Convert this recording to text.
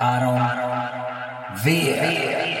Aaron Vieira.